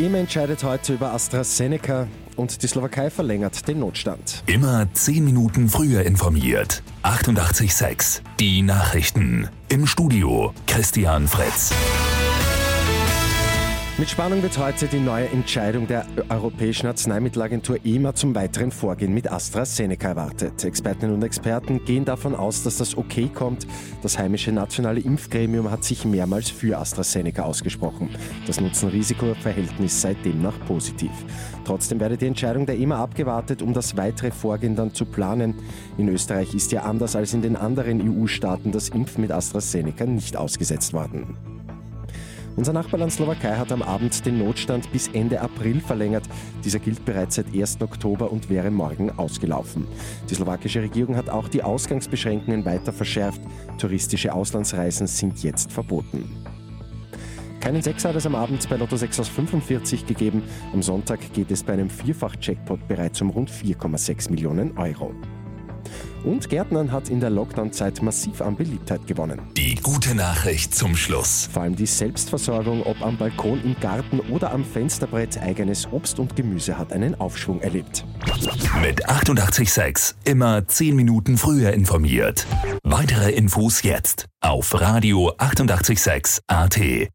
EMA entscheidet heute über AstraZeneca und die Slowakei verlängert den Notstand. Immer 10 Minuten früher informiert. 88.6 Die Nachrichten. Im Studio Christian Fritz. Mit Spannung wird heute die neue Entscheidung der Europäischen Arzneimittelagentur EMA zum weiteren Vorgehen mit AstraZeneca erwartet. Expertinnen und Experten gehen davon aus, dass das okay kommt. Das heimische nationale Impfgremium hat sich mehrmals für AstraZeneca ausgesprochen. Das Nutzen-Risiko-Verhältnis sei demnach positiv. Trotzdem werde die Entscheidung der EMA abgewartet, um das weitere Vorgehen dann zu planen. In Österreich ist ja anders als in den anderen EU-Staaten das Impfen mit AstraZeneca nicht ausgesetzt worden. Unser Nachbarland Slowakei hat am Abend den Notstand bis Ende April verlängert. Dieser gilt bereits seit 1. Oktober und wäre morgen ausgelaufen. Die slowakische Regierung hat auch die Ausgangsbeschränkungen weiter verschärft. Touristische Auslandsreisen sind jetzt verboten. Keinen Sechser hat es am Abend bei Lotto 6 aus 45 gegeben. Am Sonntag geht es bei einem Vierfach-Jackpot bereits um rund 4,6 Millionen Euro. Und Gärtnern hat in der Lockdown-Zeit massiv an Beliebtheit gewonnen. Die gute Nachricht zum Schluss. Vor allem die Selbstversorgung, ob am Balkon, im Garten oder am Fensterbrett, eigenes Obst und Gemüse hat einen Aufschwung erlebt. Mit 886 immer 10 Minuten früher informiert. Weitere Infos jetzt auf Radio 886 AT.